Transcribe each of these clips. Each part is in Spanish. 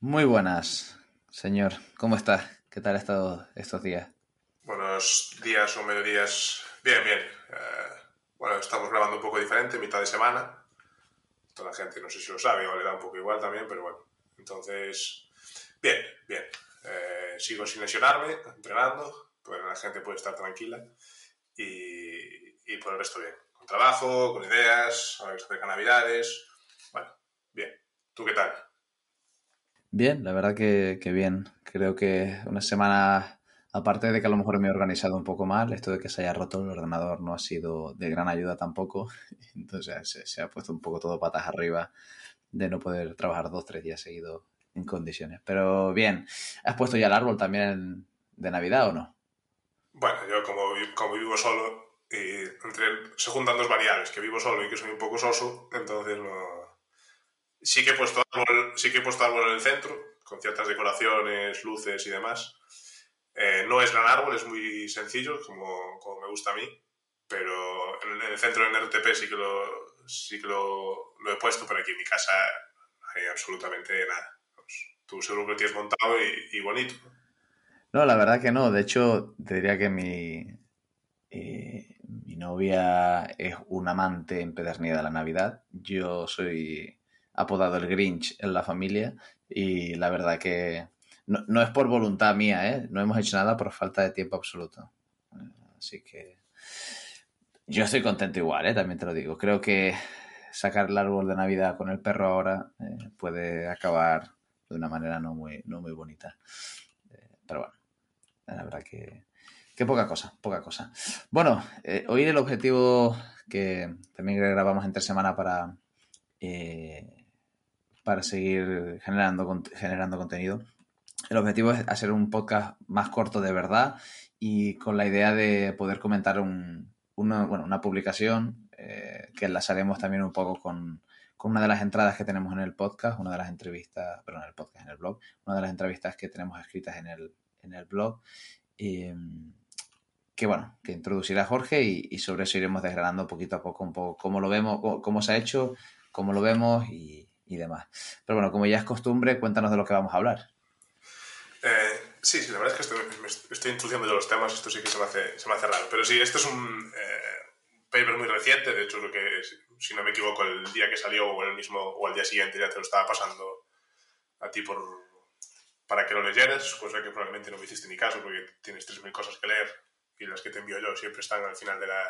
Muy buenas, señor. ¿Cómo está? ¿Qué tal ha estado estos días? Buenos días o mediodías. Bien, bien. Eh, bueno, estamos grabando un poco diferente, mitad de semana. Toda la gente no sé si lo sabe o le da un poco igual también, pero bueno. Entonces, bien, bien. Eh, sigo sin lesionarme, entrenando, pues la gente puede estar tranquila. Y, y por el resto bien. Con trabajo, con ideas, a ver, se acercan navidades. Bueno, bien. ¿Tú qué tal? Bien, la verdad que, que bien. Creo que una semana, aparte de que a lo mejor me he organizado un poco mal, esto de que se haya roto el ordenador no ha sido de gran ayuda tampoco. Entonces se, ha puesto un poco todo patas arriba de no poder trabajar dos, tres días seguidos en condiciones. Pero bien, ¿has puesto ya el árbol también de Navidad o no? Bueno, yo como, como vivo solo, y entre, se juntan dos variables, que vivo solo y que soy un poco soso, entonces no... Sí que he puesto árbol, sí que he puesto árbol en el centro, con ciertas decoraciones, luces y demás. Eh, no es gran árbol, es muy sencillo, como, como me gusta a mí, pero en, el centro del RTP sí que lo, sí que lo, lo he puesto, pero aquí en mi casa hay absolutamente nada. Pues, tú seguro que lo tienes montado y, y bonito. No, la verdad que no. De hecho, te diría que mi, eh, mi novia es un amante empedernida de la Navidad. Yo soy apodado el Grinch en la familia y la verdad que no, no es por voluntad mía, ¿eh? No hemos hecho nada por falta de tiempo absoluto. Así que yo estoy contento igual, ¿eh? También te lo digo. Creo que sacar el árbol de Navidad con el perro ahora eh, puede acabar de una manera no muy, no muy bonita. Eh, pero bueno, la verdad que, que poca cosa, poca cosa. Bueno, eh, hoy el objetivo que también grabamos entre semana para, eh, para seguir generando, generando contenido. El objetivo es hacer un podcast más corto de verdad y con la idea de poder comentar un- una, bueno, una publicación eh, que enlazaremos también un poco con, con una de las entradas que tenemos en el podcast, una de las entrevistas, perdón, en el podcast, en el blog, una de las entrevistas que tenemos escritas en el, en el blog. eh, que bueno, que introducirá Jorge y, y sobre eso iremos desgranando poquito a poco un poco cómo lo vemos, cómo, cómo se ha hecho, cómo lo vemos y, y demás. Pero bueno, como ya es costumbre, cuéntanos de lo que vamos a hablar. Eh, sí, sí, la verdad es que estoy, me est- estoy introduciendo yo los temas, esto sí que se me hace, se me hace raro. Pero sí, este es un eh, paper muy reciente, de hecho creo que, si- no me equivoco, el día que salió o el mismo o al día siguiente ya te lo estaba pasando a ti por, para que lo leyeras, cosa que probablemente no me hiciste ni caso porque tienes 3.000 cosas que leer y las que te envío yo siempre están al final de la,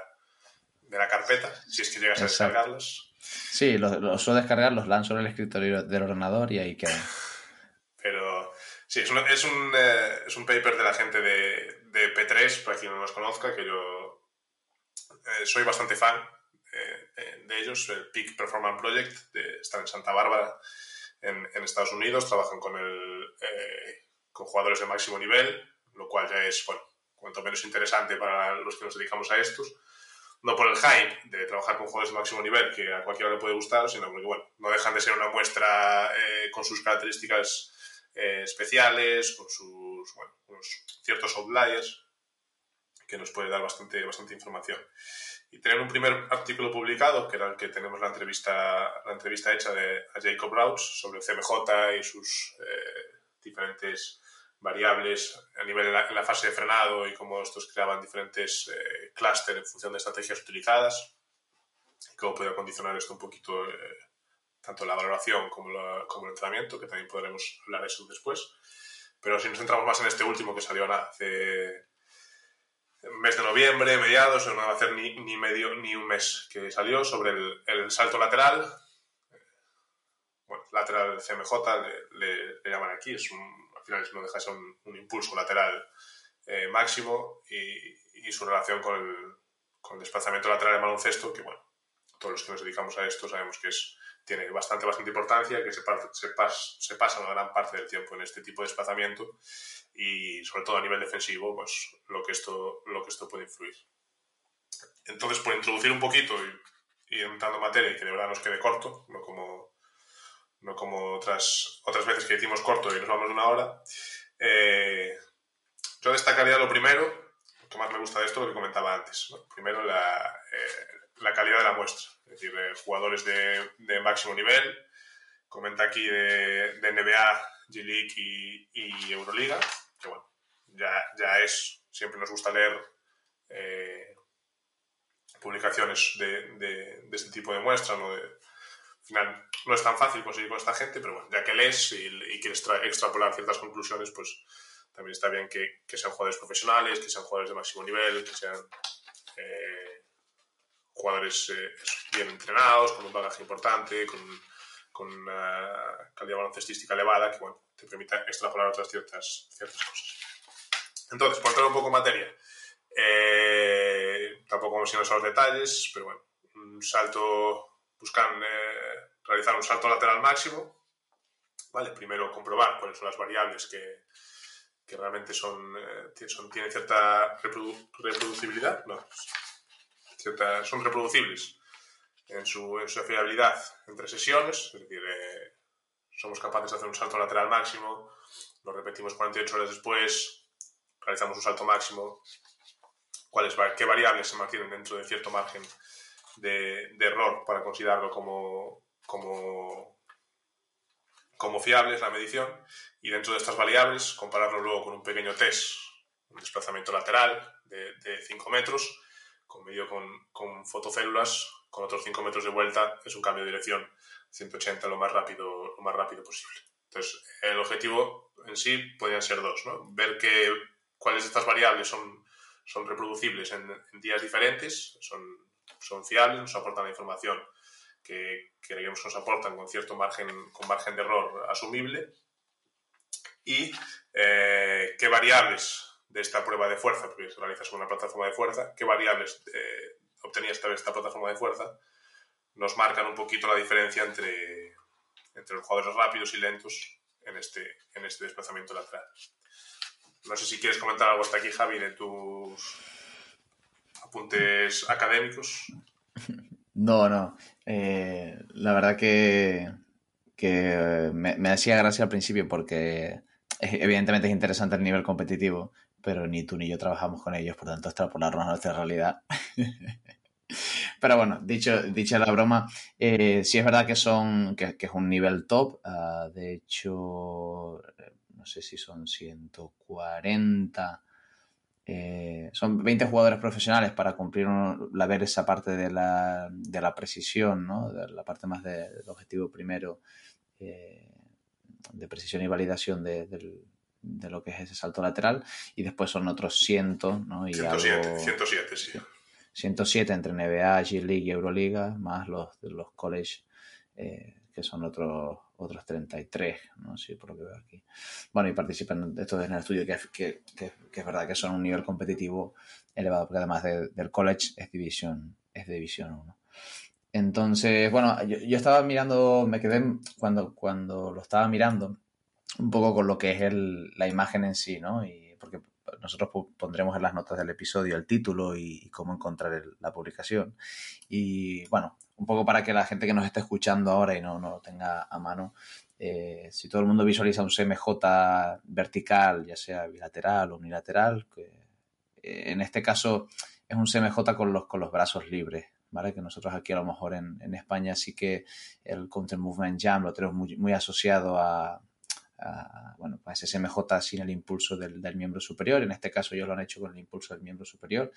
de la carpeta, si es que llegas a Exacto. descargarlas. Sí, los suelo descargar, los lanzo en el escritorio del ordenador y ahí quedan. Pero sí, es un, es un, eh, es un paper de la gente de, de P3, para quien no los conozca, que yo eh, soy bastante fan eh, de ellos, el Peak Performance Project, de, están en Santa Bárbara, en, en Estados Unidos, trabajan con, el, con jugadores de máximo nivel, lo cual ya es, bueno, cuanto menos interesante para los que nos dedicamos a estos. No por el hype de trabajar con jugadores de máximo nivel, que a cualquiera le puede gustar, sino porque, bueno, no dejan de ser una muestra eh, con sus características eh, especiales, con sus, bueno, unos ciertos outliers, que nos puede dar bastante, bastante información. Y tener un primer artículo publicado, que era el que tenemos la entrevista, la entrevista hecha de, a Jacob Rouse sobre el CMJ y sus eh, diferentes variables a nivel en la, la, fase de frenado y cómo estos creaban diferentes eh, clústeres en función de estrategias utilizadas y cómo podía condicionar esto un poquito eh, tanto la valoración como, la, el entrenamiento, que también podremos hablar de eso después. Pero si nos centramos más en este último que salió hace mes de noviembre, mediados, no va a hacer ni, ni medio ni un mes que salió sobre el, salto lateral. Bueno, lateral CMJ le, le, le llaman aquí, es un, final no deja de ser un, un impulso lateral eh, máximo y, y, su relación con el, con el desplazamiento lateral de baloncesto, que bueno, todos los que nos dedicamos a esto sabemos que es tiene bastante, bastante importancia, que se, se, se, pasa una gran parte del tiempo en este tipo de desplazamiento y sobre todo a nivel defensivo, pues lo que esto, lo que esto puede influir. Entonces, por introducir un poquito y, y entrando materia y que de verdad nos quede corto, no como, no como otras, otras veces que hicimos corto y nos vamos de una hora, eh, yo destacaría lo primero, lo que más me gusta de esto, lo que comentaba antes. Primero, la, eh, la calidad de la muestra, es decir, jugadores de, de, máximo nivel. Comenta aquí de, de NBA, G-League y, Euroliga, que bueno, ya, ya es, siempre nos gusta leer eh, publicaciones de, de, este tipo de muestras, ¿no? al final no es tan fácil conseguir con esta gente, pero bueno, ya que lees y, y quieres extrapolar ciertas conclusiones, pues también está bien que, sean jugadores profesionales, que sean jugadores de máximo nivel, que sean eh, jugadores eh, bien entrenados, con un bagaje importante, con, con una calidad baloncestística elevada que bueno, te permita extrapolar otras ciertas, ciertas cosas. Entonces, por entrar un poco en materia, eh, tampoco vamos a irnos a los detalles, pero bueno, un salto, buscan realizar un salto lateral máximo, ¿vale? Primero comprobar cuáles son las variables que, que realmente son, eh, son tienen cierta reprodu reproducibilidad, no, cierta, son reproducibles en su, en su fiabilidad entre sesiones, es decir, eh, somos capaces de hacer un salto lateral máximo, lo repetimos 48 horas después, realizamos un salto máximo, cuáles, qué variables se mantienen dentro de cierto margen de, de error para considerarlo como, como como fiables la medición y dentro de estas variables compararlo luego con un pequeño test, un desplazamiento lateral de, 5 metros, con medio con, con, fotocélulas, con otros 5 metros de vuelta, es un cambio de dirección 180 lo más rápido, lo más rápido posible. Entonces, el objetivo en sí podrían ser dos, ¿no? ver que, cuáles de estas variables son, son reproducibles en, en días diferentes, son, son fiables, nos aportan la información que, creemos que nos aportan con cierto margen, con margen de error asumible y eh, qué variables de esta prueba de fuerza, porque se realiza sobre una plataforma de fuerza, qué variables eh, obtenía esta, esta plataforma de fuerza, nos marcan un poquito la diferencia entre, entre los jugadores rápidos y lentos en este, en este desplazamiento lateral. No sé si quieres comentar algo hasta aquí, Javi, de tus apuntes académicos. No, no. Eh, la verdad que, que me, me, hacía gracia al principio porque evidentemente es interesante el nivel competitivo, pero ni tú ni yo trabajamos con ellos, por tanto extrapolarnos a nuestra realidad. pero bueno, dicho, dicha la broma, eh, sí es verdad que son que, es un nivel top. Uh, de hecho, no sé si son 140 eh, son 20 jugadores profesionales para cumplir la ver esa parte de la, de la precisión, ¿no? de la parte más de, del objetivo primero, eh, de precisión y validación de, de, de, lo que es ese salto lateral, y después son otros 100, ¿no? Y 107, algo, 107, sí. 107 entre NBA, G-League y Euroliga, más los, los college. Eh, que son otros otros 33, ¿no? Sí, por lo que veo aquí. Bueno, y participan estos en el estudio, que, que, que, que, es verdad que son un nivel competitivo elevado, porque además de, del college es división, es división 1. Entonces, bueno, yo, yo, estaba mirando, me quedé cuando, cuando lo estaba mirando, un poco con lo que es el, la imagen en sí, ¿no? Y porque nosotros pondremos en las notas del episodio el título y, y cómo encontrar el, la publicación. Y bueno, un poco para que la gente que nos esté escuchando ahora y no, no lo tenga a mano, eh, si todo el mundo visualiza un CMJ vertical, ya sea bilateral o unilateral, eh, en este caso es un CMJ con los, con los brazos libres, ¿vale? Que nosotros aquí a lo mejor en, en España sí que el Counter Movement Jam lo tenemos muy, muy asociado a, a, bueno, ese CMJ sin el impulso del, del, miembro superior. En este caso ellos lo han hecho con el impulso del miembro superior.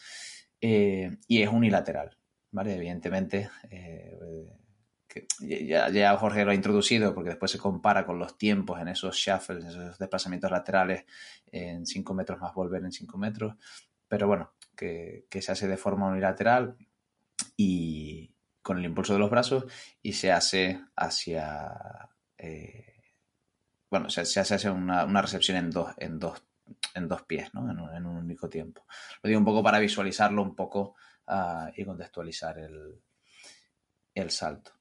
Eh, y es unilateral, ¿vale? Evidentemente, eh, ya, Jorge lo ha introducido porque después se compara con los tiempos en esos shuffles, en esos desplazamientos laterales en 5 metros más volver en 5 metros, pero bueno, que, que, se hace de forma unilateral y con el impulso de los brazos y se hace hacia... Eh, bueno, se, se hace una, una, recepción en dos, en dos, en dos pies, ¿no? En un, en un único tiempo. Lo digo un poco para visualizarlo un poco uh, y contextualizar el, el salto.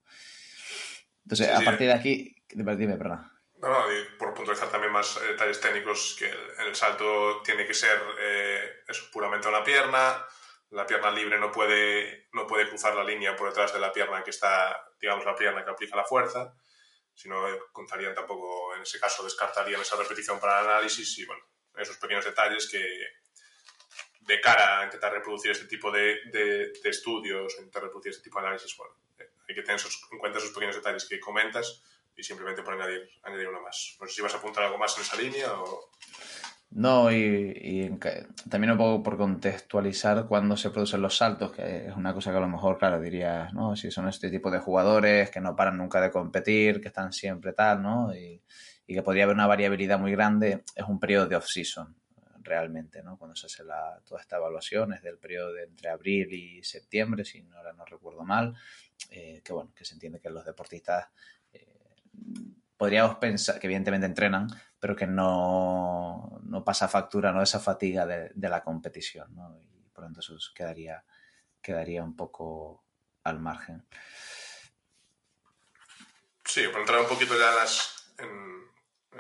Entonces, a partir de aquí, dime, perdón. No, no, por puntualizar también más eh, detalles técnicos, que el, el salto tiene que ser eh, eso, puramente una pierna, la pierna libre no puede, no puede cruzar la línea por detrás de la pierna que está, digamos, la pierna que aplica la fuerza, sino eh, contarían tampoco, en ese caso, descartarían esa repetición para el análisis y, bueno, esos pequeños detalles que, de cara a intentar reproducir este tipo de, de, de estudios, intentar reproducir este tipo de análisis, bueno, hay que tener en cuenta esos pequeños detalles que comentas y simplemente por añadir, añadir uno más. No sé si vas a apuntar algo más en esa línea o... No, y, y, también un poco por contextualizar cuándo se producen los saltos, que es una cosa que a lo mejor, claro, dirías, ¿no? Si son este tipo de jugadores que no paran nunca de competir, que están siempre tal, ¿no? Y, y que podría haber una variabilidad muy grande, es un periodo de off-season, realmente, ¿no? Cuando se hace la, toda esta evaluación, es del periodo de entre abril y septiembre, si no, ahora no recuerdo mal, eh, que bueno, que se entiende que los deportistas podríamos pensar que evidentemente entrenan, pero que no, no pasa factura ¿no? esa fatiga de, la competición. ¿no? Y por lo tanto eso quedaría, quedaría un poco al margen. Sí, por entrar un poquito ya en las,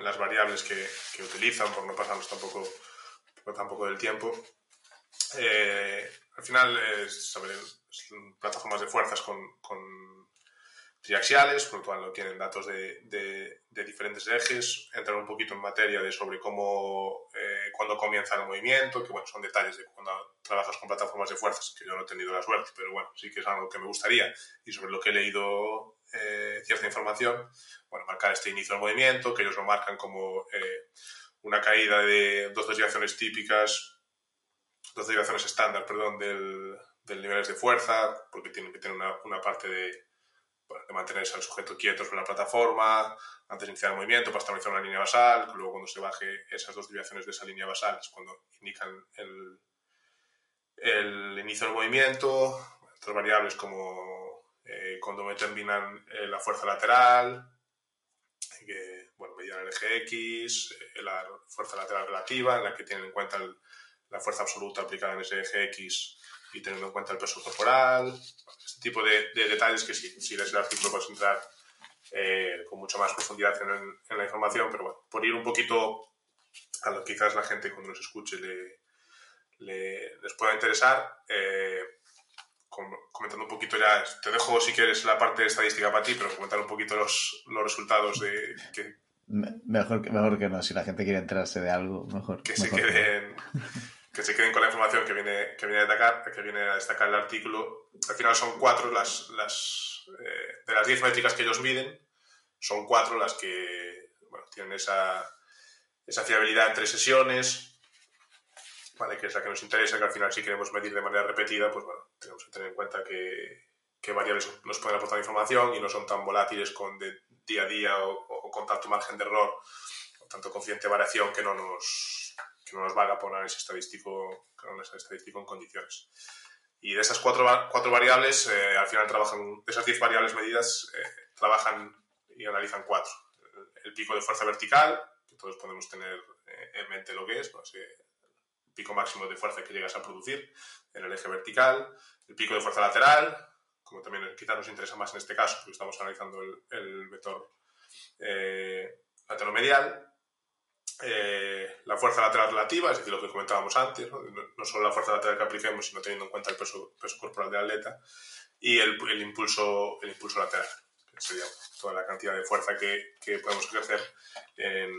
las variables que, utilizan, por no pasarnos tampoco, tampoco del tiempo. Eh, al final es, plataformas de fuerzas con, con triaxiales, por lo cual no tienen datos de, de, de, diferentes ejes, entran un poquito en materia de sobre cómo, eh, cuándo comienza el movimiento, que bueno, son detalles de cuando trabajas con plataformas de fuerzas, que yo no he tenido la suerte, pero bueno, sí que es algo que me gustaría, y sobre lo que he leído eh, cierta información, bueno, marcar este inicio del movimiento, que ellos lo marcan como eh, una caída de dos desviaciones típicas, dos desviaciones estándar, perdón, del, del niveles de fuerza, porque tienen que tener una, una parte de de mantenerse al sujeto quieto sobre la plataforma, antes de iniciar el movimiento, para estabilizar una línea basal, luego cuando se baje esas dos desviaciones de esa línea basal es cuando indican el, el inicio del movimiento, otras variables como eh, cuando determinan eh, la fuerza lateral, que bueno, medían el eje X, eh, la fuerza lateral relativa, en la que tienen en cuenta el, la fuerza absoluta aplicada en ese eje X y teniendo en cuenta el peso corporal, este tipo de, de detalles que si, si lees el artículo puedes entrar eh, con mucha más profundidad en, en, la información, pero bueno, por ir un poquito a lo que quizás la gente cuando nos escuche le, le les pueda interesar, eh, comentando un poquito ya, te dejo si quieres la parte estadística para ti, pero comentar un poquito los, los resultados de... Que, mejor, mejor que no, si la gente quiere enterarse de algo, mejor. Que mejor se queden... que se queden con la información que viene, que viene, a, destacar, que viene a destacar el artículo. Al final son cuatro las, las eh, de las diez métricas que ellos miden, son cuatro las que bueno, tienen esa, esa fiabilidad entre sesiones, ¿vale? que es la que nos interesa, que al final si queremos medir de manera repetida, pues bueno, tenemos que tener en cuenta que, qué variables nos pueden aportar información y no son tan volátiles con de día a día o, o con tanto margen de error o tanto coeficiente de variación que no nos que no nos valga por análisis estadístico, análisis estadístico en condiciones. Y de esas cuatro, cuatro variables, eh, al final trabajan, de esas diez variables medidas, eh, trabajan y analizan cuatro. El, pico de fuerza vertical, que todos podemos tener eh, en mente lo que es, pues, el pico máximo de fuerza que llegas a producir en el eje vertical, el pico de fuerza lateral, como también quizás nos interesa más en este caso, porque estamos analizando el, el vector eh, lateromedial, eh, la fuerza lateral relativa, es decir, lo que comentábamos antes, ¿no? no solo la fuerza lateral que apliquemos, sino teniendo en cuenta el peso, peso corporal del atleta, y el, el, impulso, el impulso lateral, que sería toda la cantidad de fuerza que, que podemos ejercer en,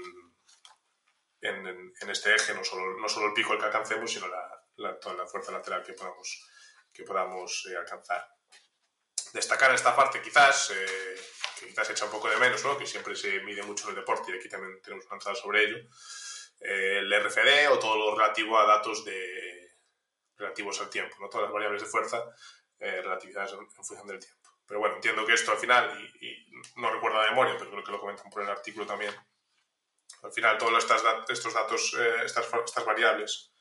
en, en, este eje, no solo, no solo el pico el que alcancemos, sino la, la, toda la fuerza lateral que podamos, que podamos eh, alcanzar. Destacar en esta parte quizás... Eh, que quizás echa un poco de menos, ¿no? que siempre se mide mucho en el deporte y aquí también tenemos que avanzar sobre ello, eh, el RFD o todo lo relativo a datos de, relativos al tiempo, ¿no? todas las variables de fuerza eh, relativizadas en, función del tiempo. Pero bueno, entiendo que esto al final, y, y, no recuerdo de memoria, pero creo que lo comentan por el artículo también, al final todos estos, estos datos, eh, estas, estas variables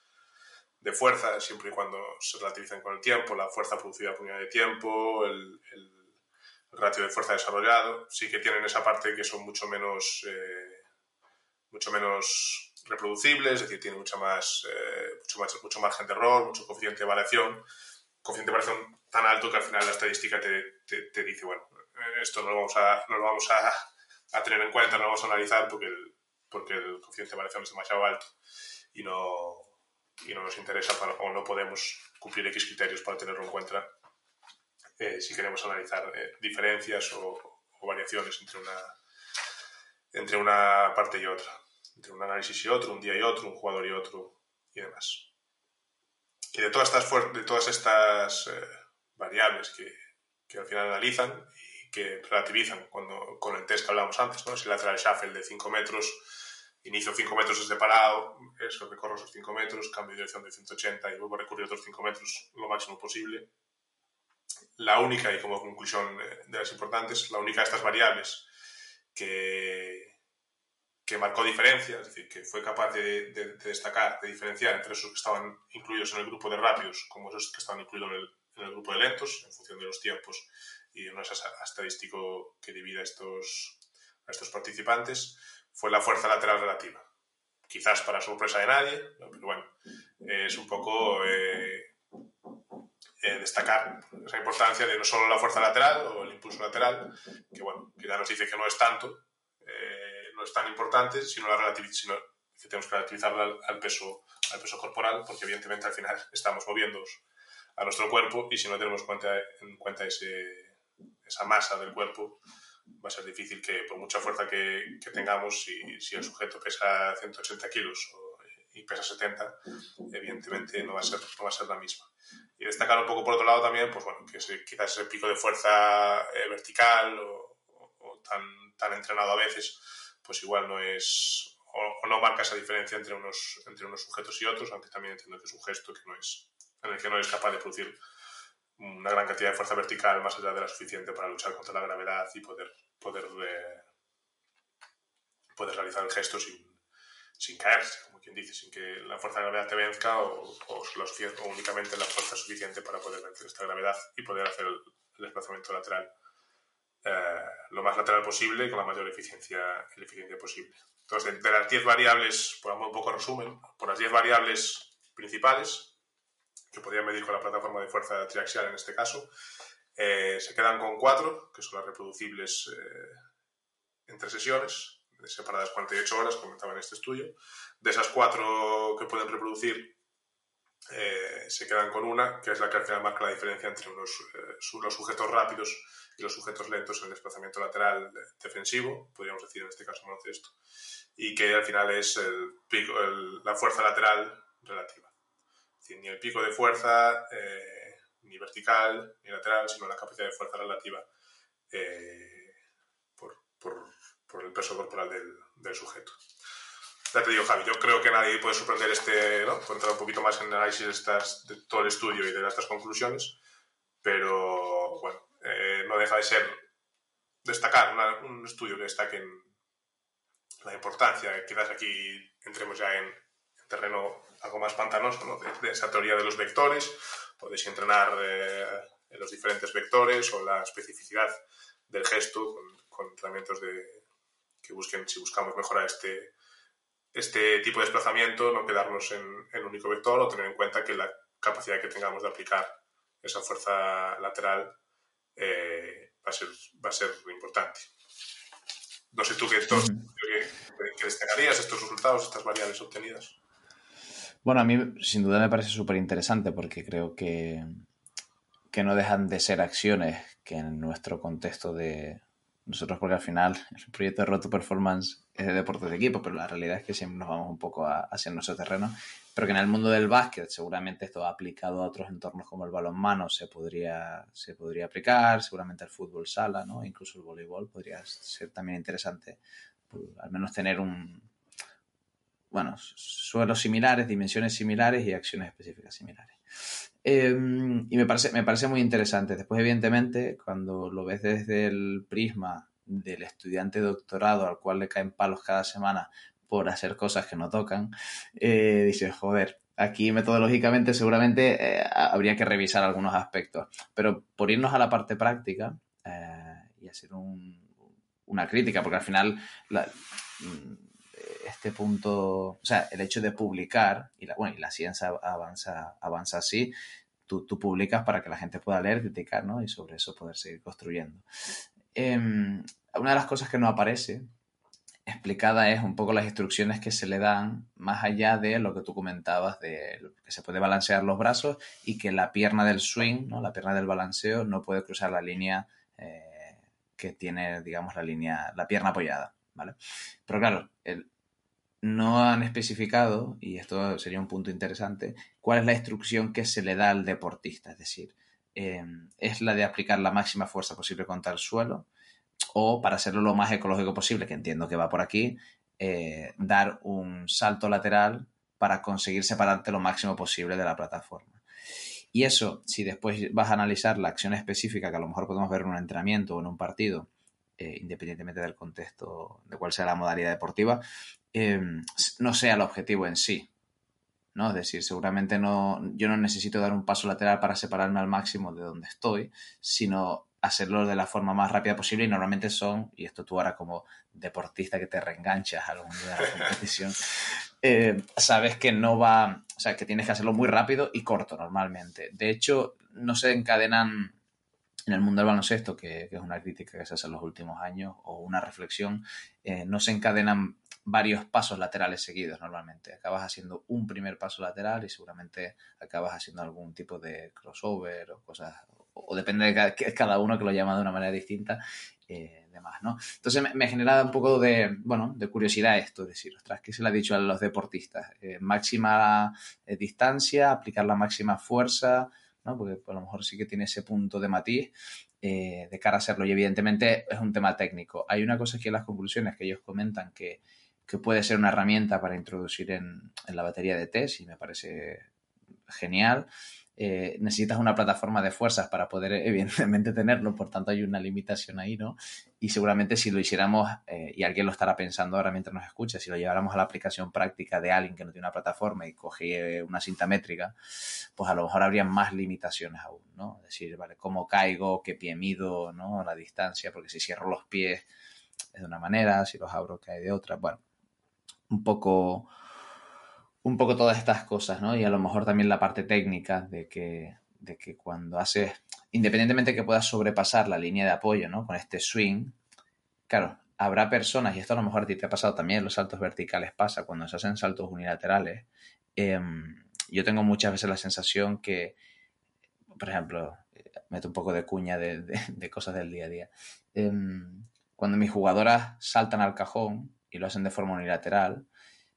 de fuerza, siempre y cuando se relativicen con el tiempo, la fuerza producida por unidad de tiempo, el, el ratio de fuerza desarrollado, sí que tienen esa parte que son mucho menos, eh, mucho menos reproducibles, es decir, tienen mucha más, eh, mucho, más, mucho margen de error, mucho coeficiente de variación, coeficiente de variación tan alto que al final la estadística te, te, dice, bueno, esto no lo vamos a, no lo vamos a, a tener en cuenta, no lo vamos a analizar porque el, porque el coeficiente de variación es demasiado alto y no, y no nos interesa para, o no podemos cumplir X criterios para tenerlo en cuenta eh, si queremos analizar eh, diferencias o, o, variaciones entre una, entre una parte y otra, entre un análisis y otro, un día y otro, un jugador y otro y demás. Y de todas estas, de todas estas eh, variables que, que al final analizan y que relativizan cuando, con el test que hablamos antes, ¿no? si lateral shuffle de 5 metros, inicio 5 metros desde parado, eso, recorro esos 5 metros, cambio de dirección de 180 y vuelvo a recurrir otros 5 metros lo máximo posible. La única, y como conclusión de las importantes, la única de estas variables que, que marcó diferencia, es decir, que fue capaz de, de, de, destacar, de diferenciar entre esos que estaban incluidos en el grupo de rápidos como esos que estaban incluidos en el, en el grupo de lentos, en función de los tiempos y un estadístico que divida estos, a estos participantes, fue la fuerza lateral relativa. Quizás para sorpresa de nadie, pero bueno, es un poco eh, eh, destacar esa importancia de no solo la fuerza lateral o el impulso lateral, que bueno, que ya nos dice que no es tanto, eh, no es tan importante, sino, la sino que tenemos que relativizarla al, al, peso, al peso corporal, porque evidentemente al final estamos moviendo a nuestro cuerpo y si no tenemos cuenta, en cuenta ese, esa masa del cuerpo, va a ser difícil que, por mucha fuerza que, que tengamos, si, si, el sujeto pesa 180 kilos o, y pesa 70, evidentemente no va, a ser, no va a ser la misma. Y destacar un poco por otro lado también, pues bueno, que quizás ese pico de fuerza eh, vertical o, tan, tan entrenado a veces, pues igual no es, o, no marca esa diferencia entre unos, entre unos sujetos y otros, aunque también entiendo que es un gesto que no es, en el que no es capaz de producir una gran cantidad de fuerza vertical más allá de la suficiente para luchar contra la gravedad y poder, poder, eh, poder realizar el gesto sin, sin caerse, como quien dice, sin que la fuerza de gravedad te venzca o, o, los, o únicamente la fuerza suficiente para poder vencer esta gravedad y poder hacer el, el desplazamiento lateral eh, lo más lateral posible y con la mayor eficiencia, eficiencia posible. Entonces, de, las 10 variables, por un poco resumen, por las 10 variables principales, que podrían medir con la plataforma de fuerza triaxial en este caso. Eh, se quedan con cuatro, que son las reproducibles eh, entre sesiones, separadas 48 horas, comentaba en este estudio. De esas cuatro que pueden reproducir, eh, se quedan con una, que es la que al final marca la diferencia entre unos, eh, los sujetos rápidos y los sujetos lentos en el desplazamiento lateral defensivo, podríamos decir en este caso esto, y que al final es el pico, la fuerza lateral relativa decir, ni el pico de fuerza, eh, ni vertical, ni lateral, sino la capacidad de fuerza relativa eh, por, por, el peso corporal del, del, sujeto. Ya te digo, Javi, yo creo que nadie puede sorprender este, ¿no? Puedo entrar un poquito más en el análisis de, estas, de todo el estudio y de estas conclusiones, pero bueno, eh, no deja de ser destacar una, un estudio que destaque en la importancia, quizás aquí entremos ya en, en terreno algo más pantanoso ¿no? de, de, esa teoría de los vectores, podéis entrenar eh, en los diferentes vectores o la especificidad del gesto con, con de, que busquen, si buscamos mejorar este, este tipo de desplazamiento, no quedarnos en el único vector o tener en cuenta que la capacidad que tengamos de aplicar esa fuerza lateral eh, va, a ser, va a ser importante. No sé tú qué, qué destacarías estos resultados, estas variables obtenidas. Bueno, a mí sin duda me parece súper interesante porque creo que, que no dejan de ser acciones que en nuestro contexto de nosotros, porque al final el proyecto de Roto Performance es de deportes de equipo, pero la realidad es que siempre nos vamos un poco a, hacia nuestro terreno, pero que en el mundo del básquet seguramente esto aplicado a otros entornos como el balonmano se podría, se podría aplicar, seguramente el fútbol sala, ¿no? incluso el voleibol podría ser también interesante, al menos tener un, bueno, suelos similares, dimensiones similares y acciones específicas similares. Eh, y me parece, me parece muy interesante. Después, evidentemente, cuando lo ves desde el prisma del estudiante doctorado al cual le caen palos cada semana por hacer cosas que no tocan, eh, dices, joder, aquí metodológicamente seguramente eh, habría que revisar algunos aspectos. Pero por irnos a la parte práctica eh, y hacer un, una crítica, porque al final la, este punto, o sea, el hecho de publicar, y la, bueno, y la ciencia avanza, avanza así, tú, publicas para que la gente pueda leer, criticar, ¿no? Y sobre eso poder seguir construyendo. em, una de las cosas que no aparece explicada es un poco las instrucciones que se le dan más allá de lo que tú comentabas de que se puede balancear los brazos y que la pierna del swing, ¿no? la pierna del balanceo no puede cruzar la línea eh, que tiene, digamos, la línea, la pierna apoyada, ¿vale? Pero claro, no han especificado, y esto sería un punto interesante, cuál es la instrucción que se le da al deportista, es decir, eh, es la de aplicar la máxima fuerza posible contra el suelo, o para hacerlo lo más ecológico posible, que entiendo que va por aquí, eh, dar un salto lateral para conseguir separarte lo máximo posible de la plataforma. Y eso, si después vas a analizar la acción específica que a lo mejor podemos ver en un entrenamiento o en un partido, eh, independientemente del contexto, de cuál sea la modalidad deportiva, eh, no sea el objetivo en sí. ¿no? Es decir, seguramente no, yo no necesito dar un paso lateral para separarme al máximo de donde estoy, sino hacerlo de la forma más rápida posible y normalmente son, y esto tú ahora como deportista que te reenganchas a algún día de la competición, eh, sabes que no va, o sea, que tienes que hacerlo muy rápido y corto normalmente. De hecho, no se encadenan en el mundo del baloncesto, que, que es una crítica que se hace en los últimos años, o una reflexión, eh, no se encadenan varios pasos laterales seguidos normalmente. Acabas haciendo un primer paso lateral y seguramente acabas haciendo algún tipo de crossover o cosas, o, depende de cada, uno que lo llama de una manera distinta, eh, demás, ¿no? Entonces me, genera un poco de, bueno, de curiosidad esto, decir, ostras, ¿qué se le ha dicho a los deportistas? Eh, máxima eh, distancia, aplicar la máxima fuerza, ¿no? Porque a lo mejor sí que tiene ese punto de matiz eh, de cara a hacerlo y evidentemente es un tema técnico. Hay una cosa aquí en las conclusiones que ellos comentan que, que puede ser una herramienta para introducir en, en la batería de test y me parece genial. Eh, necesitas una plataforma de fuerzas para poder evidentemente tenerlo, por tanto hay una limitación ahí, ¿no? Y seguramente si lo hiciéramos, eh, y alguien lo estará pensando ahora mientras nos escucha, si lo lleváramos a la aplicación práctica de alguien que no tiene una plataforma y coge una cinta métrica, pues a lo mejor habría más limitaciones aún, ¿no? Es decir, vale, cómo caigo, qué pie mido, ¿no? La distancia, porque si cierro los pies es de una manera, si los abro cae de otra, bueno, un poco un poco todas estas cosas, ¿no? Y a lo mejor también la parte técnica de que, de que cuando haces, independientemente que puedas sobrepasar la línea de apoyo, ¿no? Con este swing, claro, habrá personas, y esto a lo mejor a ti te ha pasado también, los saltos verticales pasa, cuando se hacen saltos unilaterales, em, yo tengo muchas veces la sensación que, por ejemplo, meto un poco de cuña de, de, cosas del día a día, em, cuando mis jugadoras saltan al cajón y lo hacen de forma unilateral,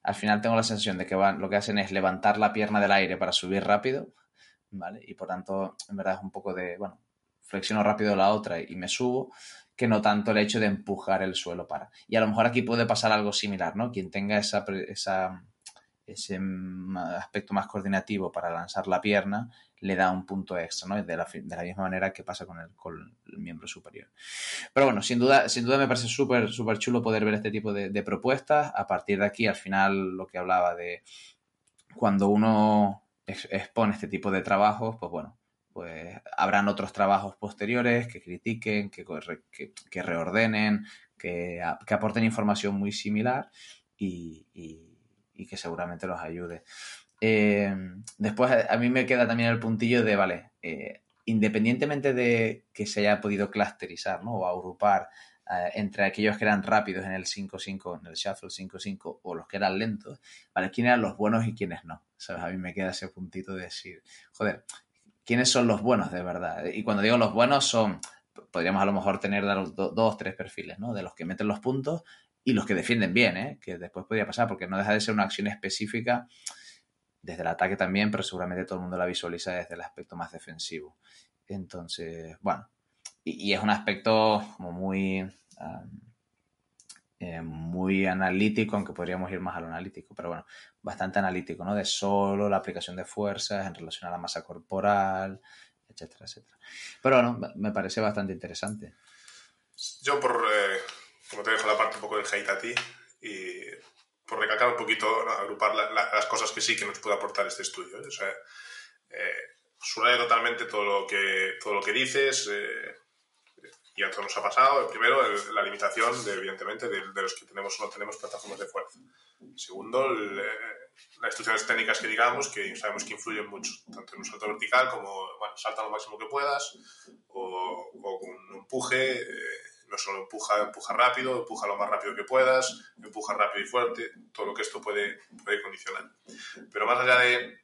al final tengo la sensación de que van, lo que hacen es levantar la pierna del aire para subir rápido, ¿vale? Y por tanto, en verdad es un poco de, bueno, flexiono rápido la otra y me subo, que no tanto el hecho de empujar el suelo para. Y a lo mejor aquí puede pasar algo similar, ¿no? Quien tenga esa, esa ese aspecto más coordinativo para lanzar la pierna le da un punto extra, ¿no? De la, de la misma manera que pasa con el, miembro superior. Pero bueno, sin duda, sin duda me parece súper, súper chulo poder ver este tipo de, propuestas. A partir de aquí, al final, lo que hablaba de cuando uno expone este tipo de trabajos, pues bueno, pues habrán otros trabajos posteriores que critiquen, que, que, reordenen, que, que, aporten información muy similar y y que seguramente los ayude. Eh, después a mí me queda también el puntillo de, vale, eh, independientemente de que se haya podido clusterizar ¿no? o agrupar eh, entre aquellos que eran rápidos en el 5-5, en el shuffle 5-5 o los que eran lentos, ¿vale? ¿Quiénes eran los buenos y quiénes no? ¿Sabes? A mí me queda ese puntito de decir, joder, ¿quiénes son los buenos de verdad? Y cuando digo los buenos son, podríamos a lo mejor tener dos, dos, tres perfiles, ¿no? De los que meten los puntos y los que defienden bien, ¿eh? que después podría pasar, porque no deja de ser una acción específica desde el ataque también, pero seguramente todo el mundo la visualiza desde el aspecto más defensivo. Entonces, bueno, y, es un aspecto como muy, eh, muy analítico, aunque podríamos ir más a lo analítico, pero bueno, bastante analítico, ¿no? De solo la aplicación de fuerzas en relación a la masa corporal, etcétera, etcétera. Pero bueno, me parece bastante interesante. Yo por... Eh como te dejo la parte un poco del hate a ti y por recalcar un poquito, agrupar las cosas que sí que nos puede aportar este estudio. ¿eh? O sea, eh, totalmente todo lo que, todo lo que dices. Eh, y a todos nos ha pasado. Primero, la limitación, de, evidentemente, de, los que tenemos o no tenemos plataformas de fuerza. Segundo, las instrucciones técnicas que digamos, que sabemos que influyen mucho, tanto en un salto vertical como, bueno, salta lo máximo que puedas, o, o un empuje, eh, no solo empuja, empuja rápido, empuja lo más rápido que puedas, empuja rápido y fuerte, todo lo que esto puede, puede condicionar. Pero más allá de,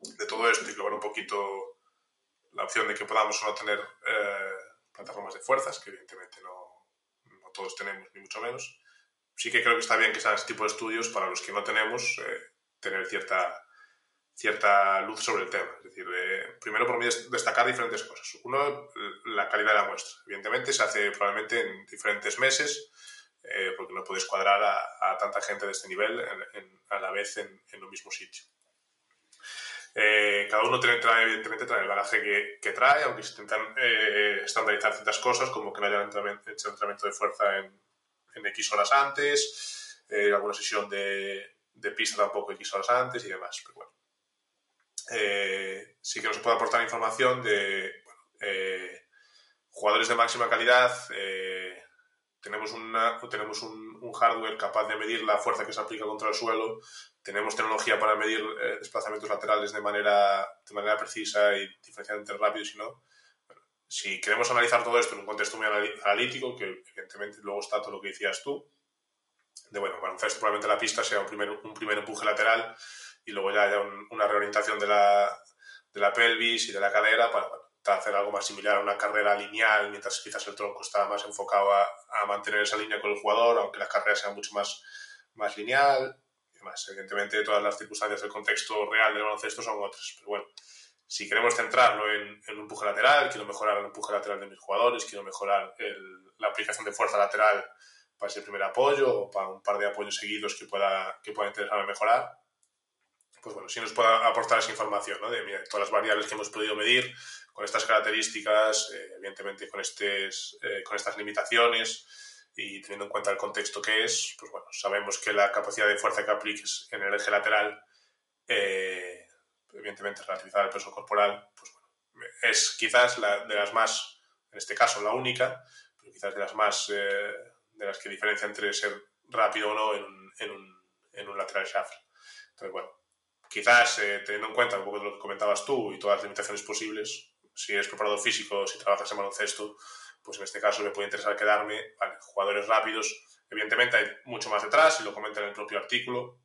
de todo esto y probar un poquito la opción de que podamos o tener eh, plataformas de fuerzas, que evidentemente no, no, todos tenemos, ni mucho menos, sí que creo que está bien que sean este tipo de estudios para los que no tenemos, eh, tener cierta cierta luz sobre el tema. Es decir, primero por mí destacar diferentes cosas. Uno, la calidad de la muestra. Evidentemente se hace probablemente en diferentes meses, eh, porque no puedes cuadrar a, tanta gente de este nivel a la vez en, en un mismo sitio. Eh, cada uno trae, evidentemente, trae el bagaje que, trae, aunque se intentan eh, estandarizar ciertas cosas, como que no haya hecho entrenamiento de fuerza en, en X horas antes, alguna sesión de, de, pista tampoco X horas antes y demás. Pero bueno, eh, sí que nos puede aportar información de eh, jugadores de máxima calidad. Eh, tenemos una, tenemos un, hardware capaz de medir la fuerza que se aplica contra el suelo. Tenemos tecnología para medir desplazamientos laterales de manera, de manera precisa y diferenciar entre rápidos y no. si queremos analizar todo esto en un contexto muy analítico, que evidentemente luego está todo lo que decías tú, de bueno, baloncesto probablemente la pista sea un primer, un primer empuje lateral y luego ya haya una reorientación de la, de la pelvis y de la cadera para, hacer algo más similar a una carrera lineal, mientras quizás el tronco está más enfocado a, mantener esa línea con el jugador, aunque la carrera sea mucho más, más lineal. Y demás. Evidentemente, todas las circunstancias del contexto real del baloncesto son otras, pero bueno, si queremos centrarlo en, en un empuje lateral, quiero mejorar el empuje lateral de mis jugadores, quiero mejorar la aplicación de fuerza lateral para ese primer apoyo o para un par de apoyos seguidos que pueda, que pueda interesarme mejorar, pues bueno, si nos puede aportar esa información, ¿no? De todas las variables que hemos podido medir, con estas características, eh, evidentemente con, estes, eh, con estas limitaciones y teniendo en cuenta el contexto que es, pues bueno, sabemos que la capacidad de fuerza que apliques en el eje lateral, eh, evidentemente relativizada al peso corporal, pues bueno, es quizás la, de las más, en este caso la única, pero quizás de las más, de las que diferencia entre ser rápido o no en un, en un, en un lateral shuffle. Entonces, bueno, quizás eh, teniendo en cuenta un poco lo que comentabas tú y todas las limitaciones posibles, si eres preparador físico, si trabajas en baloncesto, pues en este caso me puede interesar quedarme, vale, jugadores rápidos, evidentemente hay mucho más detrás, y lo comenta en el propio artículo,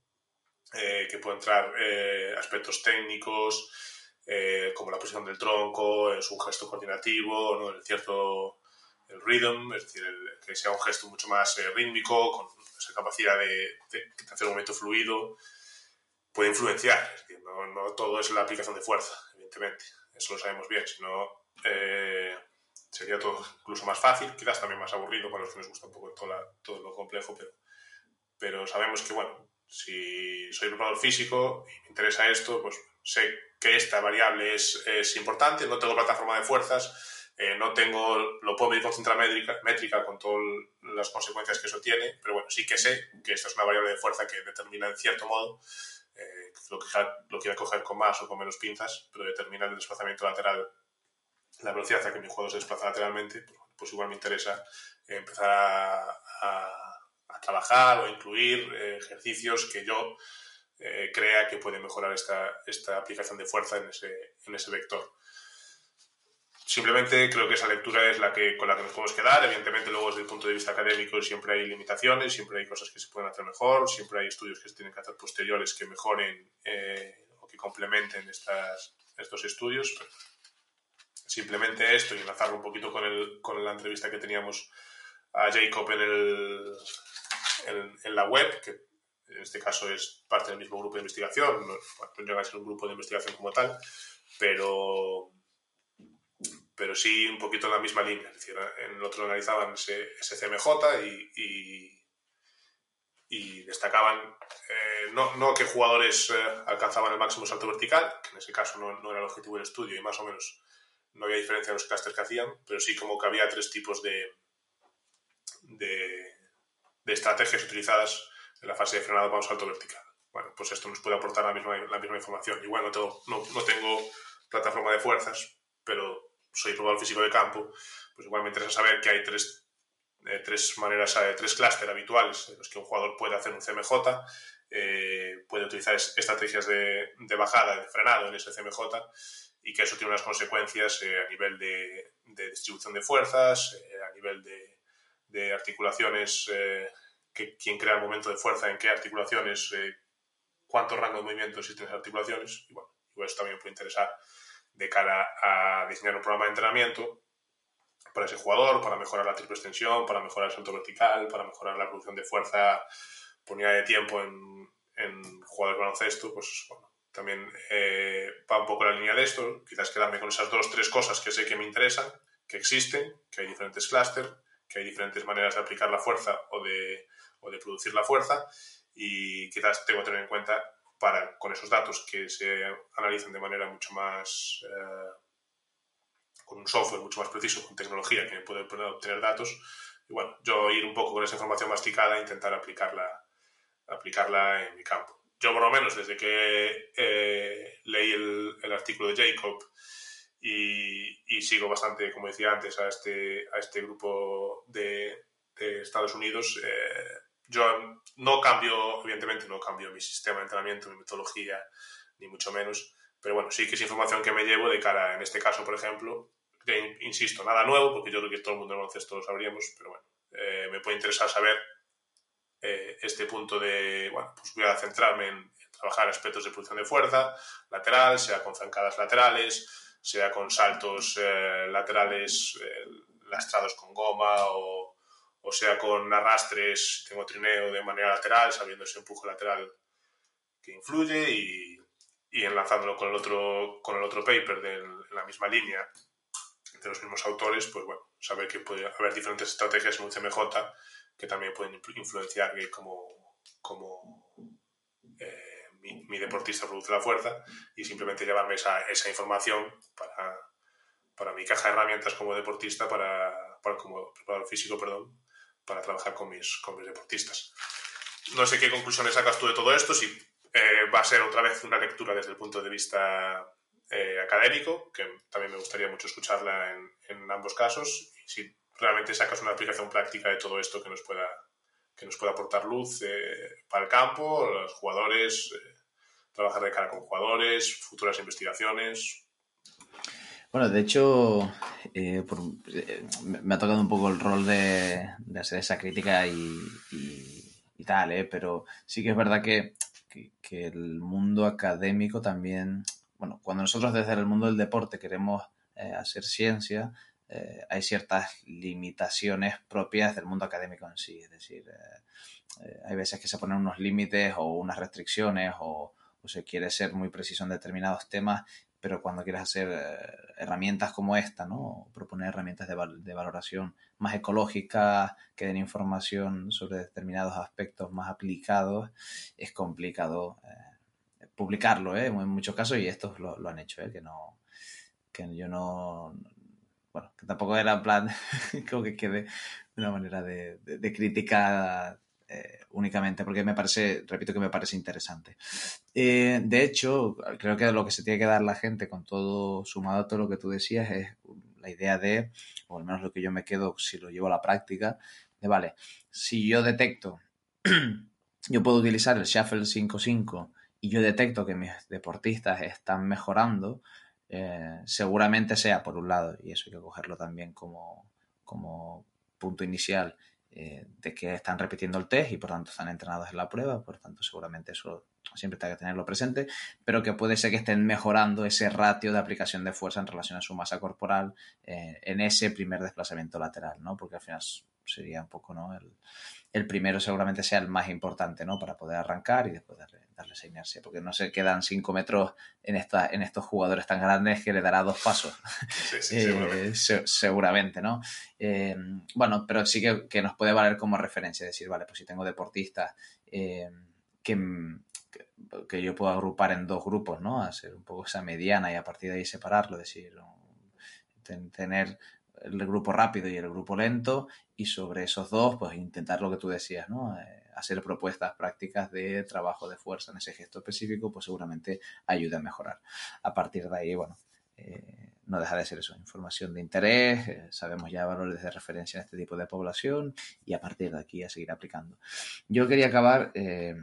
eh, que puede entrar eh, aspectos técnicos, como la posición del tronco, es un gesto coordinativo, ¿no? el cierto el rhythm, es decir, que sea un gesto mucho más rítmico, con esa capacidad de, de hacer un movimiento fluido, puede influenciar. Es decir, no, no, todo es la aplicación de fuerza, evidentemente. Eso lo sabemos bien. Si no, eh, sería todo incluso más fácil, quizás también más aburrido para los que nos gusta un poco todo, todo lo complejo, pero, pero sabemos que, bueno, si soy preparador físico y me interesa esto, pues sé que esta variable es, es importante, no tengo plataforma de fuerzas, eh, no tengo, lo puedo medir con cinta métrica, métrica con todas las consecuencias que eso tiene, pero bueno, sí que sé que esta es una variable de fuerza que determina en cierto modo eh, lo, que, lo quiera coger con más o con menos pinzas, pero determina el desplazamiento lateral, la velocidad a que mi juego se desplaza lateralmente, pues, pues igual me interesa empezar a, trabajar o incluir eh, ejercicios que yo eh, crea que pueden mejorar esta, esta aplicación de fuerza en ese, en ese vector. Simplemente creo que esa lectura es la que, con la que nos podemos quedar. Evidentemente, luego desde el punto de vista académico siempre hay limitaciones, siempre hay cosas que se pueden hacer mejor, siempre hay estudios que se tienen que hacer posteriores que mejoren eh, o que complementen estas, estos estudios. simplemente esto y enlazarlo un poquito con, el, con la entrevista que teníamos a Jacob en, el, en, la web, que en este caso es parte del mismo grupo de investigación, no, no llega a ser un grupo de investigación como tal, pero pero sí un poquito en la misma línea. Es decir, en el otro analizaban ese, CMJ y, y, destacaban eh, no, no, qué jugadores eh, alcanzaban el máximo salto vertical, que en ese caso no, no, era el objetivo del estudio y más o menos no había diferencia en los clusters que hacían, pero sí como que había tres tipos de, de, de estrategias utilizadas en la fase de frenado para un salto vertical. Bueno, pues esto nos puede aportar la misma, la misma información. Igual no tengo, no, no tengo plataforma de fuerzas, pero soy probador físico de campo, pues igual me interesa saber que hay tres, eh, tres maneras, eh, tres clústeres habituales en los que un jugador puede hacer un CMJ, eh, puede utilizar estrategias de, bajada, de frenado en ese CMJ, y que eso tiene unas consecuencias a nivel de, distribución de fuerzas, a nivel de, articulaciones, eh, que, quién crea el momento de fuerza, en qué articulaciones, eh, cuánto rango de movimiento existen esas articulaciones. Y bueno, eso también puede interesar de cara a diseñar un programa de entrenamiento para ese jugador, para mejorar la triple extensión, para mejorar el salto vertical, para mejorar la producción de fuerza por unidad de tiempo en, en jugadores de baloncesto, pues bueno, también eh, va un poco la línea de esto. Quizás quedarme con esas dos, tres cosas que sé que me interesan, que existen, que hay diferentes clústeres, que hay diferentes maneras de aplicar la fuerza o de, o de producir la fuerza y quizás tengo que tener en cuenta para, con esos datos que se analizan de manera mucho más... Eh, con un software mucho más preciso, con tecnología que me puede obtener datos. Y bueno, yo ir un poco con esa información masticada e intentar aplicarla, aplicarla en mi campo. Yo por lo menos desde que eh, leí el, el, artículo de Jacob y, y, sigo bastante, como decía antes, a este, a este grupo de, de Estados Unidos, eh, yo no cambio, evidentemente no cambio mi sistema de entrenamiento, mi metodología, ni mucho menos, pero bueno, sí que es información que me llevo de cara, en este caso, por ejemplo, insisto, nada nuevo, porque yo creo que todo el mundo en baloncesto lo sabríamos, pero bueno, eh, me puede interesar saber eh, este punto de, bueno, pues voy a centrarme en, trabajar aspectos de producción de fuerza lateral, sea con zancadas laterales, sea con saltos eh, laterales lastrados con goma o, o, sea con arrastres, tengo trineo de manera lateral, sabiendo ese empuje lateral que influye y, enlazándolo con el otro, con el otro paper de la misma línea de los mismos autores, pues bueno, saber que puede haber diferentes estrategias en un CMJ que también pueden influenciar como eh, mi, deportista produce la fuerza y simplemente llevarme esa, esa información para, para, mi caja de herramientas como deportista, para, para, como preparador físico, perdón, para trabajar con mis, con mis deportistas. No sé qué conclusiones sacas tú de todo esto, si eh, va a ser otra vez una lectura desde el punto de vista eh, académico, que también me gustaría mucho escucharla en, en, ambos casos, y si realmente sacas una aplicación práctica de todo esto que nos pueda, que nos pueda aportar luz eh, para el campo, los jugadores, eh, trabajar de cara con jugadores, futuras investigaciones. Bueno, de hecho, eh, por, eh, me ha tocado un poco el rol de, hacer esa crítica y, tal, ¿eh? pero sí que es verdad que, el mundo académico también bueno, cuando nosotros desde el mundo del deporte queremos eh, hacer ciencia, eh, hay ciertas limitaciones propias del mundo académico en sí. Es decir, hay veces que se ponen unos límites o unas restricciones o, o, se quiere ser muy preciso en determinados temas, pero cuando quieres hacer eh, herramientas como esta, ¿no? proponer herramientas de, val de, valoración más ecológicas, que den información sobre determinados aspectos más aplicados, es complicado publicarlo, ¿eh? en muchos casos, y estos lo, han hecho, ¿eh? que no, que yo no, bueno, que tampoco era plan, como que quede de una manera de, de, de crítica eh, únicamente, porque me parece, repito que me parece interesante. Eh, de hecho, creo que lo que se tiene que dar la gente con todo, sumado a todo lo que tú decías, es la idea de, o al menos lo que yo me quedo si lo llevo a la práctica, de, vale, si yo detecto, yo puedo utilizar el Shuffle 5.5 y yo detecto que mis deportistas están mejorando, eh, seguramente sea por un lado, y eso hay que cogerlo también como, como punto inicial, eh, de que están repitiendo el test y por tanto están entrenados en la prueba, por tanto seguramente eso siempre hay que tenerlo presente, pero que puede ser que estén mejorando ese ratio de aplicación de fuerza en relación a su masa corporal eh, en ese primer desplazamiento lateral, ¿no? Porque al final sería un poco, ¿no? El, el primero seguramente sea el más importante, ¿no? Para poder arrancar y después darle, darle esa inercia, porque no se quedan cinco metros en, esta, en estos jugadores tan grandes que le dará dos pasos. Sí, sí, eh, seguramente. se, seguramente, ¿no? Eh, bueno, pero sí que, que, nos puede valer como referencia, decir, vale, pues si tengo deportistas eh, que, que, yo puedo agrupar en dos grupos, ¿no? Hacer un poco esa mediana y a partir de ahí separarlo, decir, tener el grupo rápido y el grupo lento y sobre esos dos, pues intentar lo que tú decías, ¿no? Eh, hacer propuestas prácticas de trabajo de fuerza en ese gesto específico, pues seguramente ayuda a mejorar. A partir de ahí, bueno, eh, no deja de ser eso, información de interés, eh, sabemos ya valores de referencia en este tipo de población y a partir de aquí a seguir aplicando. Yo quería acabar, eh,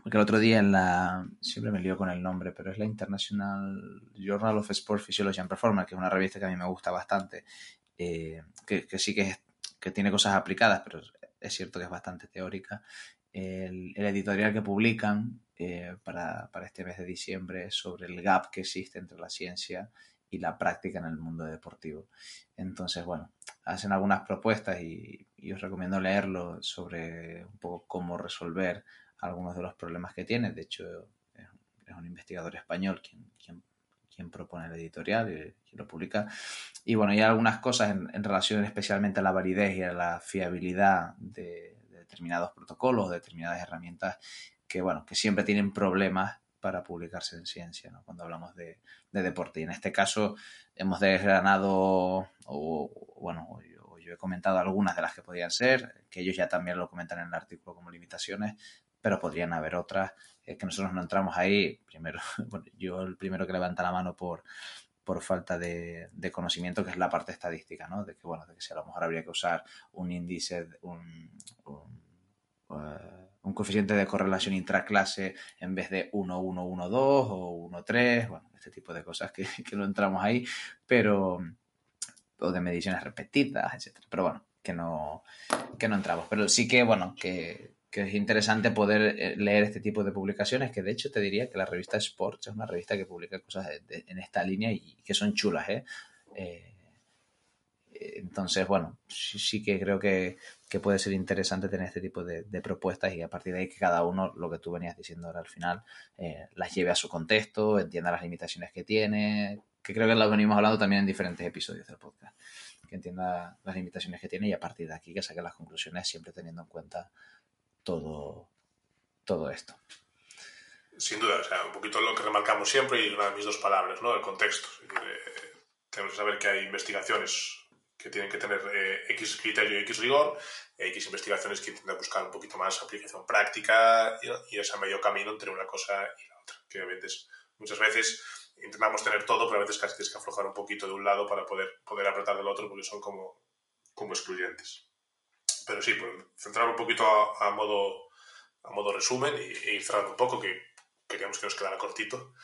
porque el otro día en la, siempre me lío con el nombre, pero es la International Journal of Sport Physiology and Performance, que es una revista que a mí me gusta bastante, eh, que, sí que tiene cosas aplicadas, pero es cierto que es bastante teórica. El, editorial que publican eh, para, este mes de diciembre sobre el gap que existe entre la ciencia y la práctica en el mundo deportivo. Entonces, bueno, hacen algunas propuestas y, os recomiendo leerlo sobre un poco cómo resolver algunos de los problemas que tiene. De hecho, es, un investigador español quien, quien, propone el editorial y lo publica. Y bueno, hay algunas cosas en, en, relación especialmente a la validez y a la fiabilidad de, de determinados protocolos, de determinadas herramientas que, bueno, que siempre tienen problemas para publicarse en ciencia, ¿no? cuando hablamos de, deporte. Y en este caso hemos desgranado, o, bueno, yo, yo, he comentado algunas de las que podrían ser, que ellos ya también lo comentan en el artículo como limitaciones, pero podrían haber otras eh, que nosotros no entramos ahí. Primero, bueno, yo el primero que levanta la mano por, por falta de, conocimiento, que es la parte estadística, ¿no? De que, bueno, de que si a lo mejor habría que usar un índice, un, un uh, un coeficiente de correlación intraclase en vez de 1, 1, 1, 2 o 1, 3, bueno, este tipo de cosas que, que no entramos ahí, pero, o de mediciones repetidas, etcétera. Pero bueno, que no, que no entramos. Pero sí que, bueno, que, que es interesante poder eh, leer este tipo de publicaciones, que de hecho te diría que la revista Sports es una revista que publica cosas en esta línea y que son chulas, ¿eh? eh entonces, bueno, sí, que creo que, puede ser interesante tener este tipo de, propuestas y a partir de ahí que cada uno, lo que tú venías diciendo ahora al final, eh, las lleve a su contexto, entienda las limitaciones que tiene, que creo que lo venimos hablando también en diferentes episodios del podcast, que entienda las limitaciones que tiene y a partir de aquí que saque las conclusiones siempre teniendo en cuenta todo, todo esto. Sin duda, o sea, un poquito lo que remarcamos siempre y una de mis dos palabras, ¿no? El contexto. Eh, tenemos que saber que hay investigaciones que tienen que tener eh, X criterio y X rigor, X investigaciones que intentan buscar un poquito más aplicación práctica y, y ese medio camino entre una cosa y la otra. Que a veces, muchas veces intentamos tener todo, pero a veces casi tienes que aflojar un poquito de un lado para poder, poder apretar del otro porque son como, como excluyentes. Pero sí, pues, centrar un poquito a, modo, a modo resumen y, e cerrando un poco, que queríamos que nos quedara cortito.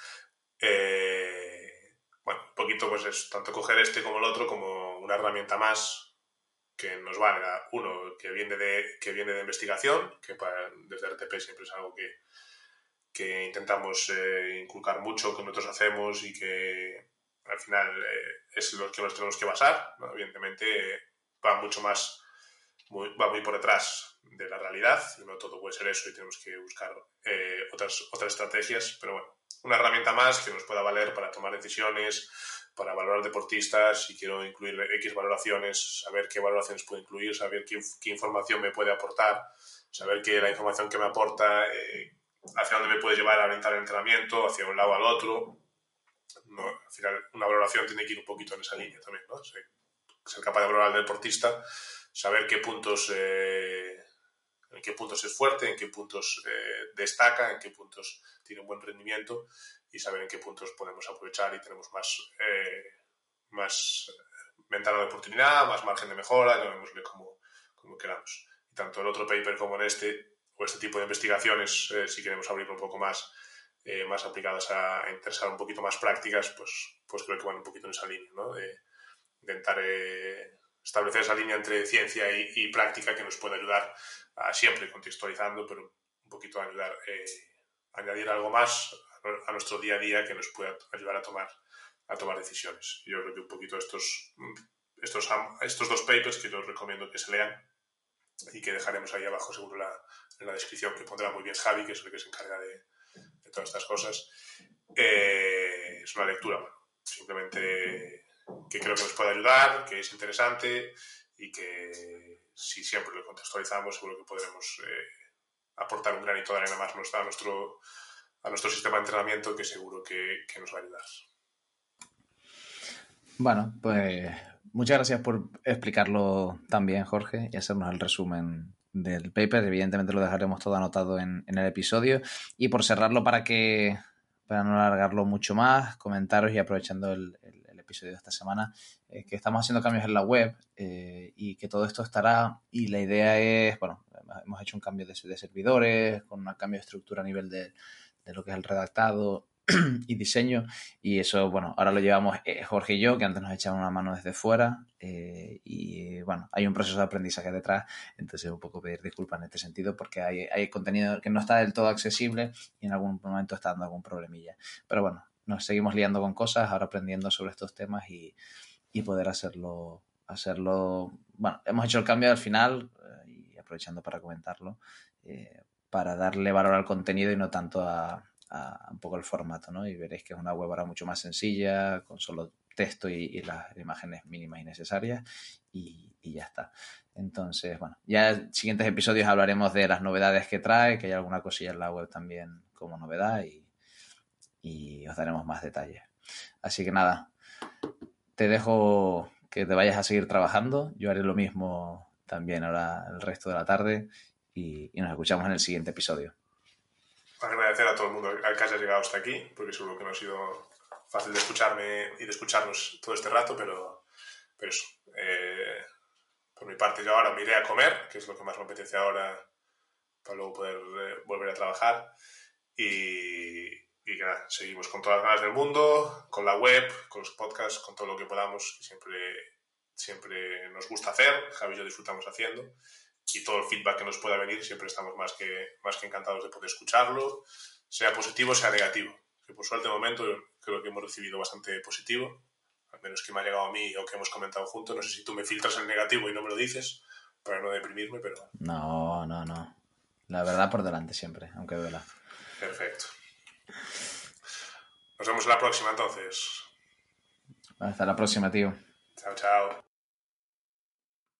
Eh, bueno, un poquito pues es tanto coger este como el otro como una herramienta más que nos valga, uno, que viene de, que viene de investigación, que para, desde RTP siempre es algo que, que intentamos eh, inculcar mucho, que nosotros hacemos y que al final eh, es lo que nos tenemos que basar. Evidentemente va mucho más, va muy por detrás de la realidad y no todo puede ser eso y tenemos que buscar eh, otras, otras estrategias, pero bueno, una herramienta más que nos pueda valer para tomar decisiones, para valorar deportistas, si quiero incluir X valoraciones, saber qué valoraciones puedo incluir, saber qué, qué información me puede aportar, saber que la información que me aporta, eh, hacia dónde me puede llevar a orientar el entrenamiento, hacia un lado al otro. No, al final, una valoración tiene que ir un poquito en esa línea también, ¿no? Ser, capaz de valorar al deportista, saber qué puntos, eh, en qué puntos es fuerte, en qué puntos eh, destaca, en qué puntos tiene un buen rendimiento y saber en qué puntos podemos aprovechar y tenemos más, eh, más ventana de oportunidad, más margen de mejora, llamémosle como, como queramos. Y tanto el otro paper como en este, o este tipo de investigaciones, eh, si queremos abrir un poco más, eh, más aplicadas a, interesar un poquito más prácticas, pues, pues creo que van un poquito en esa línea, ¿no? De, intentar establecer esa línea entre ciencia y, y, práctica que nos puede ayudar a siempre contextualizando, pero un poquito a ayudar a añadir algo más a nuestro día a día que nos pueda ayudar a tomar, a tomar decisiones. Yo creo que un poquito estos, estos, estos dos papers que os recomiendo que se lean y que dejaremos ahí abajo seguro la, en la descripción que pondrá muy bien Javi, que es el que se encarga de, de todas estas cosas. Eh, es una lectura, bueno, simplemente que creo que nos puede ayudar, que es interesante y que si siempre lo contextualizamos seguro que podremos eh, aportar un granito de arena más a nuestro, a nuestro sistema de entrenamiento que seguro que, que nos va a ayudar. Bueno, pues muchas gracias por explicarlo también, Jorge, y hacernos el resumen del paper. Evidentemente lo dejaremos todo anotado en, en, el episodio. Y por cerrarlo para que para no alargarlo mucho más, comentaros y aprovechando el, el, episodio de esta semana, eh, que estamos haciendo cambios en la web eh, y que todo esto estará. Y la idea es, bueno, hemos hecho un cambio de, servidores, con un cambio de estructura a nivel de de lo que es el redactado y diseño. Y eso, bueno, ahora lo llevamos eh, Jorge y yo, que antes nos echaban una mano desde fuera. Eh, y bueno, hay un proceso de aprendizaje detrás. Entonces, un poco pedir disculpas en este sentido, porque hay, hay contenido que no está del todo accesible y en algún momento está dando algún problemilla. Pero bueno, nos seguimos liando con cosas, ahora aprendiendo sobre estos temas y, y poder hacerlo, hacerlo. Bueno, hemos hecho el cambio al final eh, y aprovechando para comentarlo, para darle valor al contenido y no tanto a un poco el formato, ¿no? Y veréis que es una web ahora mucho más sencilla, con solo texto y, las imágenes mínimas y necesarias y, ya está. Entonces, bueno, ya en siguientes episodios hablaremos de las novedades que trae, que hay alguna cosilla en la web también como novedad y, y os daremos más detalles. Así que nada, te dejo que te vayas a seguir trabajando. Yo haré lo mismo también ahora el resto de la tarde y nos escuchamos en el siguiente episodio agradecer a todo el mundo que haya llegado hasta aquí, porque seguro que no ha sido fácil de escucharme y de escucharnos todo este rato, pero, pero eso. Eh, por mi parte, yo ahora me iré a comer, que es lo que más me apetece ahora, para luego poder eh, volver a trabajar. Y, y nada, seguimos con todas las ganas del mundo, con la web, con los podcasts, con todo lo que podamos, que siempre, siempre nos gusta hacer, Javi y yo disfrutamos haciendo y todo el feedback que nos pueda venir, siempre estamos más que, más que encantados de poder escucharlo, sea positivo, sea negativo. Que por suerte de momento creo que hemos recibido bastante positivo, al menos que me ha llegado a mí o que hemos comentado juntos. No sé si tú me filtras el negativo y no me lo dices para no deprimirme, pero... No, no, no. La verdad por delante siempre, aunque duela. Perfecto. Nos vemos la próxima entonces. Hasta la próxima, tío. Chao, chao.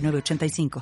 85